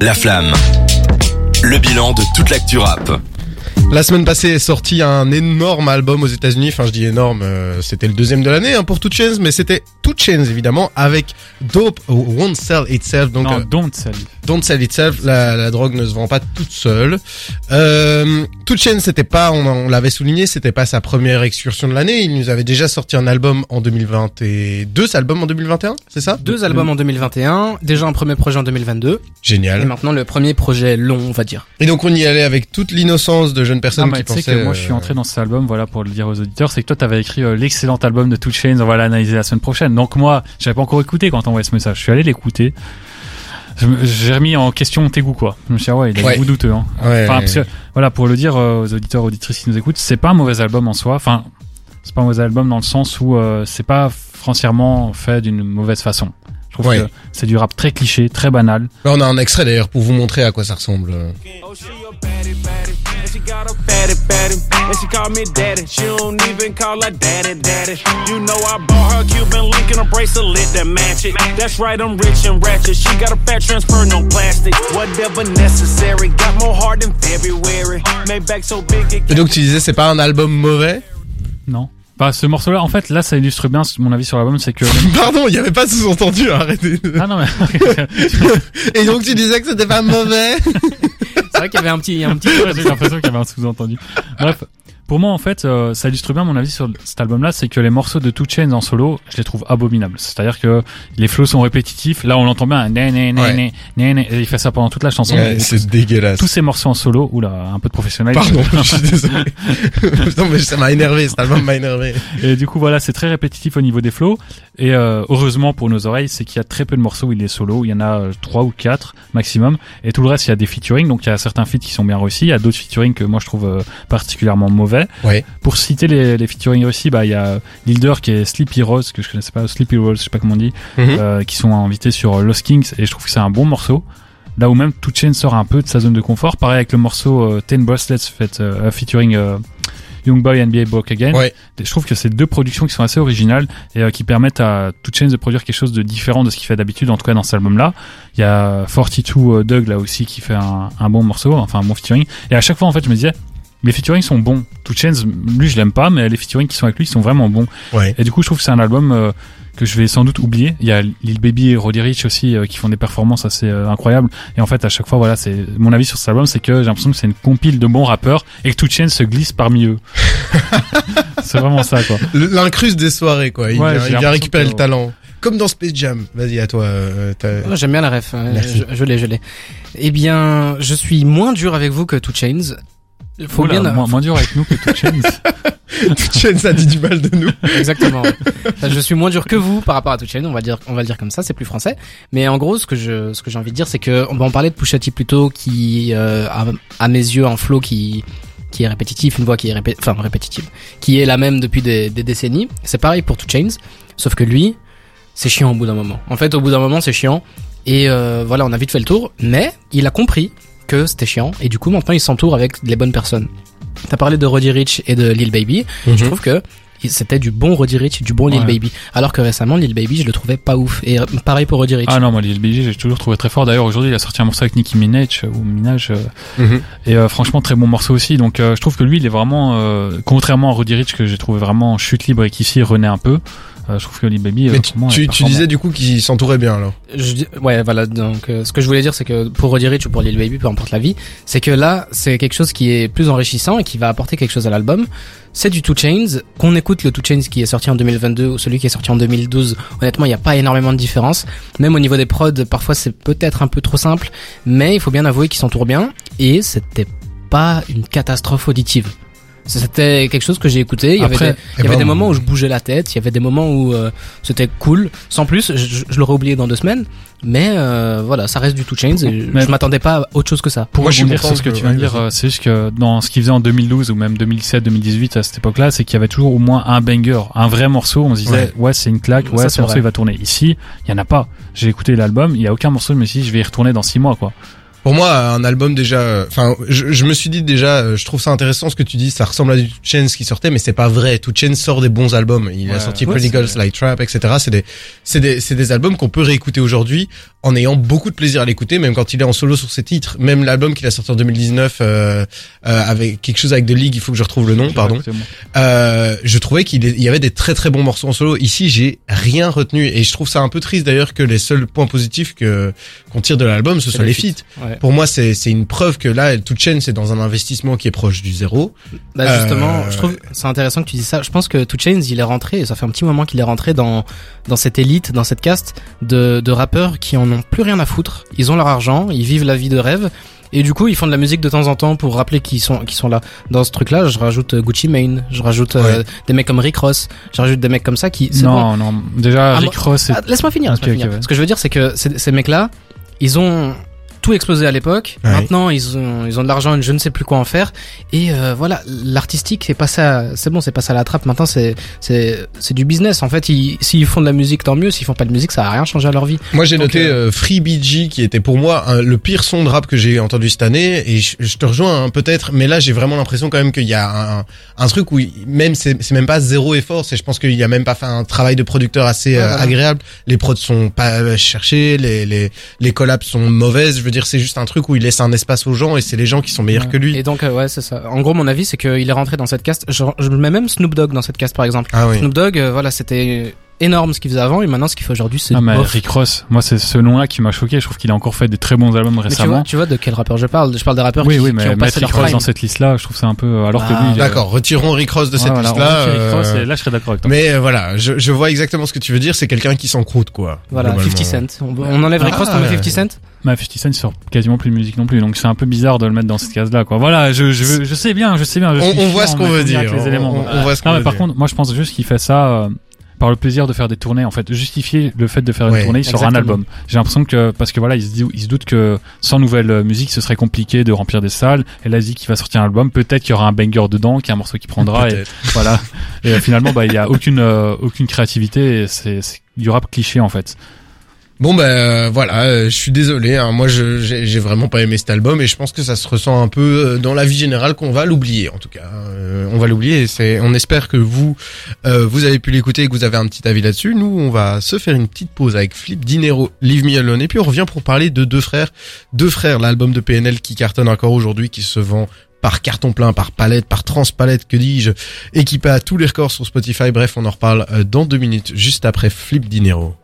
La Flamme. Le bilan de toute l'actu rap. La semaine passée est sorti un énorme album aux États-Unis. Enfin, je dis énorme, euh, c'était le deuxième de l'année hein, pour Two Chainz, mais c'était Two Chainz évidemment avec Dope Won't Sell Itself. Donc, non, euh, don't sell. Don't Sell Itself. La, la drogue ne se vend pas toute seule. Euh, Two Chainz, c'était pas, on, on l'avait souligné, c'était pas sa première excursion de l'année. Il nous avait déjà sorti un album en 2022, cet album en 2021, c'est ça? Deux albums en 2021, déjà un premier projet en 2022, et Génial. maintenant le premier projet long, on va dire. Et donc on y allait avec toute l'innocence de jeunes personnes mais qui tu sais pensaient. que moi je suis euh, entré dans cet album, voilà, pour le dire aux auditeurs, c'est que toi t'avais écrit euh, l'excellent album de Two Chainz, on va l'analyser la semaine prochaine. Donc moi, j'avais pas encore écouté quand t'envoyais ce message. Je suis allé l'écouter. J'ai remis en question tes goûts, quoi. Je me suis dit, ah ouais, il a Ouais. des goûts douteux, hein. Ouais, Enfin, ouais, parce que, voilà, pour le dire euh, aux auditeurs, auditrices qui nous écoutent, c'est pas un mauvais album en soi. Enfin, c'est pas un mauvais album dans le sens où euh, c'est pas foncièrement fait d'une mauvaise façon. Je trouve Ouais. que c'est du rap très cliché, très banal. Là, on a un extrait d'ailleurs pour vous montrer à quoi ça ressemble. Got a fatty, fatty. And she call me daddy. She don't even call her daddy, daddy. You know I bought her Cuban link and a bracelet that match it. That's right, I'm rich and ratchet. She got a fat transfer, no plastic. Whatever necessary. Got more heart than February. Made back so big it Et donc tu disais c'est pas un album mauvais? Non. Bah, ce morceau-là, en fait, là, ça illustre bien mon avis sur l'album, c'est que. Pardon, il y avait pas de sous-entendu, arrêtez. ah non, mais. Et donc tu disais que c'était pas mauvais? vrai qu'il y avait un petit, un petit. J'ai l'impression qu'il y avait un sous-entendu. Bref, pour moi, en fait, euh, ça illustre bien mon avis sur cet album-là, c'est que les morceaux de Two Chainz en solo, je les trouve abominables. C'est-à-dire que les flows sont répétitifs. Là, on l'entend bien, né, né, né, Ouais. né, né, né, et il fait ça pendant toute la chanson. Ouais, c'est dégueulasse. tous ces morceaux en solo, oula, un peu de professionnalisme. Pardon, je suis désolé. non mais ça m'a énervé, cet album m'a énervé. Et du coup, voilà, c'est très répétitif au niveau des flows. Et euh, heureusement pour nos oreilles, c'est qu'il y a très peu de morceaux où il est solo. Il y en a euh, trois ou quatre maximum. Et tout le reste, il y a des featuring. Donc il y a certains feats qui sont bien réussis. Il y a d'autres featuring que moi je trouve euh, particulièrement mauvais. Ouais. Pour citer les, les featuring réussis, bah il y a Lil Durk et Sleepy Rose que je connaissais pas, Sleepy Rose, je sais pas comment on dit, Mhm. euh, qui sont invités sur Lost Kings. Et je trouve que c'est un bon morceau. Là où même Two Chainz sort un peu de sa zone de confort. Pareil avec le morceau euh, Ten Bracelets fait euh, featuring Young Boy NBA Broke Again. Ouais. Je trouve que c'est deux productions qui sont assez originales et euh, qui permettent à Two Chainz de produire quelque chose de différent de ce qu'il fait d'habitude, en tout cas dans cet album-là. Il y a 42 euh, Doug là aussi qui fait un, un bon morceau, enfin un bon featuring. Et à chaque fois en fait je me disais, les featuring sont bons. Two Chainz, lui je l'aime pas, mais les featuring qui sont avec lui sont vraiment bons. Ouais. Et du coup je trouve que c'est un album euh, que je vais sans doute oublier. Il y a Lil Baby et Roddy Rich aussi euh, qui font des performances assez euh, incroyables. Et en fait à chaque fois voilà c'est mon avis sur cet album c'est que j'ai l'impression que c'est une compile de bons rappeurs et que Two Chainz se glisse parmi eux. c'est vraiment ça quoi. L'incruste des soirées quoi, il Ouais, vient, il vient récupérer que- le talent. Comme dans Space Jam. Vas-y à toi. euh, Oh, J'aime bien la ref. Merci. Je, je l'ai, je l'ai. Eh bien, je suis moins dur avec vous que Two Chainz. Faut Oula, bien. moins, moins dur avec nous que Two Chainz. Two Chainz a dit du mal de nous. Exactement. ouais. Je suis moins dur que vous par rapport à Two Chainz. On va dire, on va le dire comme ça. C'est plus français. Mais en gros, ce que je, ce que j'ai envie de dire, c'est que on va en parler de Pusha T plutôt, qui, euh, a, à mes yeux, un flow qui qui est répétitif, une voix qui est répé enfin répétitive, qui est la même depuis des, des décennies. C'est pareil pour Two Chainz, sauf que lui, c'est chiant au bout d'un moment. En fait, au bout d'un moment, c'est chiant. Et euh, voilà, on a vite fait le tour, mais il a compris que c'était chiant, et du coup, maintenant, il s'entoure avec les bonnes personnes. T'as parlé de Roddy Rich et de Lil Baby. Je Mhm. trouve que c'était du bon Roddy Rich, du bon Lil Ouais. Baby. Alors que récemment, Lil Baby, je le trouvais pas ouf. Et euh, pareil pour Roddy Rich. Ah non, moi, Lil Baby, j'ai toujours trouvé très fort. D'ailleurs, aujourd'hui, il a sorti un morceau avec Nicki Minaj, euh, ou Minaj, euh, Mhm. et euh, franchement, très bon morceau aussi. Donc, euh, je trouve que lui, il est vraiment, euh, contrairement à Roddy Rich, que j'ai trouvé vraiment chute libre et qu'ici, il renaît un peu. Euh, je trouve que Lil Baby, euh, Mais tu, disais du coup qu'il s'entourait bien alors. Je ouais, voilà. Donc, euh, ce que je voulais dire, c'est que pour Roddy Rich ou pour Lil Baby, peu importe la vie, c'est que là, c'est quelque chose qui est plus enrichissant et qui va apporter quelque chose à l'album. C'est du Two Chainz. Qu'on écoute le Two Chainz qui est sorti en 2022 ou celui qui est sorti en 2012, honnêtement, il n'y a pas énormément de différence. Même au niveau des prods, parfois c'est peut-être un peu trop simple, mais il faut bien avouer qu'ils s'entourent bien et c'était pas une catastrophe auditive. C'était quelque chose que j'ai écouté. Il y Après, avait, des, il y eh avait ben, des moments où je bougeais la tête. Il y avait des moments où euh, c'était cool. Sans plus, je, je l'aurais oublié dans deux semaines. Mais euh, voilà, ça reste du Two Chainz. Et Mais- je m'attendais pas à autre chose que ça. Pour Moi, je suis sur ce que que- tu viens de dire, euh, c'est juste que dans ce qu'il faisait en 2012 ou même 2017, 2018 à cette époque-là, c'est qu'il y avait toujours au moins un banger, un vrai morceau. On se disait, ouais, c'est une claque, ouais, ce morceau vrai. il va tourner. Ici, il y en a pas. J'ai écouté l'album, il y a aucun morceau, je me suis dit, je vais y retourner dans six mois, quoi. Pour moi, un album déjà, euh, enfin, je, je me suis dit déjà, euh, je trouve ça intéressant ce que tu dis, ça ressemble à du Two Chainz qui sortait, mais c'est pas vrai. Two Chainz sort des bons albums. Il a sorti Ouais, Pretty Girls. Like Trap, etc. C'est des, c'est des, c'est des albums qu'on peut réécouter aujourd'hui en ayant beaucoup de plaisir à l'écouter, même quand il est en solo sur ses titres. Même l'album qu'il a sorti en 2019 euh, euh, avec quelque chose avec The League, il faut que je retrouve le nom, pardon. Euh, je trouvais qu'il y avait des très très bons morceaux en solo. Ici, j'ai rien retenu et je trouve ça un peu triste d'ailleurs que les seuls points positifs que qu'on tire de l'album, ce soit les feats. Ouais. Pour moi, c'est c'est une preuve que là, toute chaîne, c'est dans un investissement qui est proche du zéro. Bah justement, Euh, je trouve c'est intéressant que tu dis ça. Je pense que Two Chainz, il est rentré, et ça fait un petit moment qu'il est rentré dans dans cette élite, dans cette caste de de rappeurs qui en ont plus rien à foutre. Ils ont leur argent, ils vivent la vie de rêve. Et du coup, ils font de la musique de temps en temps pour rappeler qu'ils sont qu'ils sont là. Dans ce truc-là, je rajoute euh, Gucci Mane, je rajoute euh, des mecs comme Rick Ross, je rajoute des mecs comme ça qui c'est bon. Non, non. Déjà, Ah, Rick Ross, Ah, laisse-moi finir, ouais. Ce que je veux dire, c'est que ces, ces mecs-là, ils ont tout explosé à l'époque. Ouais. Maintenant, ils ont, ils ont de l'argent et je ne sais plus quoi en faire. Et euh, voilà, l'artistique, c'est pas ça. C'est bon, c'est pas ça la trappe. Maintenant, c'est c'est c'est du business. En fait, ils- s'ils font de la musique, tant mieux. S'ils font pas de musique, ça va rien changer à leur vie. Moi, j'ai noté euh, euh, Free BG qui était pour moi un- le pire son de rap que j'ai entendu cette année et je, je te rejoins hein, peut-être, mais là, j'ai vraiment l'impression quand même qu'il y a un, un truc où même c'est c'est même pas zéro effort, c'est je pense qu'il y a même pas fait un travail de producteur assez Ouais, euh, agréable. Les prods sont pas euh, cherchés, les les les collabs sont mauvaises. Je veux dire, c'est juste un truc où il laisse un espace aux gens et c'est les gens qui sont meilleurs Ouais. que lui. Et donc, euh, ouais, c'est ça. En gros, mon avis, c'est qu'il est rentré dans cette caste. Je, je mets même Snoop Dogg dans cette caste, par exemple. Ah oui. Snoop Dogg, euh, voilà, c'était énorme ce qu'il faisait avant, et maintenant, ce qu'il fait aujourd'hui, c'est Ah, mais bof. Rick Ross, moi c'est ce nom-là qui m'a choqué. Je trouve qu'il a encore fait des très bons albums Mais tu vois, récemment. tu vois de quel rappeur je parle Je parle des rappeurs oui, qui, oui, qui mais ont mettre passé leur Rick Ross prime. dans cette liste-là, je trouve ça un peu. Alors que Ah, lui, D'accord, retirons Rick Ross de Ouais, cette voilà, liste-là. retire Rick Ross, euh, et là je serais d'accord avec toi. Mais euh, voilà, je, je vois exactement ce que tu veux dire. C'est quelqu'un qui s'encroute, quoi. Voilà, globalement. 50 Cent. On, on enlève Rick Ah, Ross, on met ouais. 50 Cent Mais 50 Cent il sort quasiment plus de musique non plus, donc c'est un peu bizarre de le mettre dans cette case-là, quoi. Voilà, je, je, je sais bien, je sais bien. je On- suis on voit ce qu'on veut dire, on- éléments. on- on voit ce qu'on veut par dire. contre, moi je pense juste qu'il fait ça euh, par le plaisir de faire des tournées. En fait, justifier le fait de faire Ouais, une tournée, sort un album. J'ai l'impression que parce que voilà, il se dit, il se doute que sans nouvelle musique, ce serait compliqué de remplir des salles. Et là, qu'il va sortir un album. Peut-être qu'il y aura un banger dedans, qu'il y a un morceau qui prendra. et voilà. Et euh, finalement, bah, il y a aucune euh, aucune créativité. et C'est c'est du rap cliché en fait. Bon ben euh, voilà, euh, je suis désolé. hein, moi, je j'ai vraiment pas aimé cet album et je pense que ça se ressent un peu euh, dans la vie générale qu'on va l'oublier. En tout cas, on va l'oublier. C'est, on espère que vous vous avez pu l'écouter et que vous avez un petit avis là-dessus. Nous, on va se faire une petite pause avec Flip Dinero, Leave Me Alone et puis on revient pour parler de deux frères, deux frères, l'album de PNL qui cartonne encore aujourd'hui, qui se vend par carton plein, par palette, par transpalette, que dis-je, équipé à tous les records sur Spotify. Bref, on en reparle dans deux minutes, juste après Flip Dinero.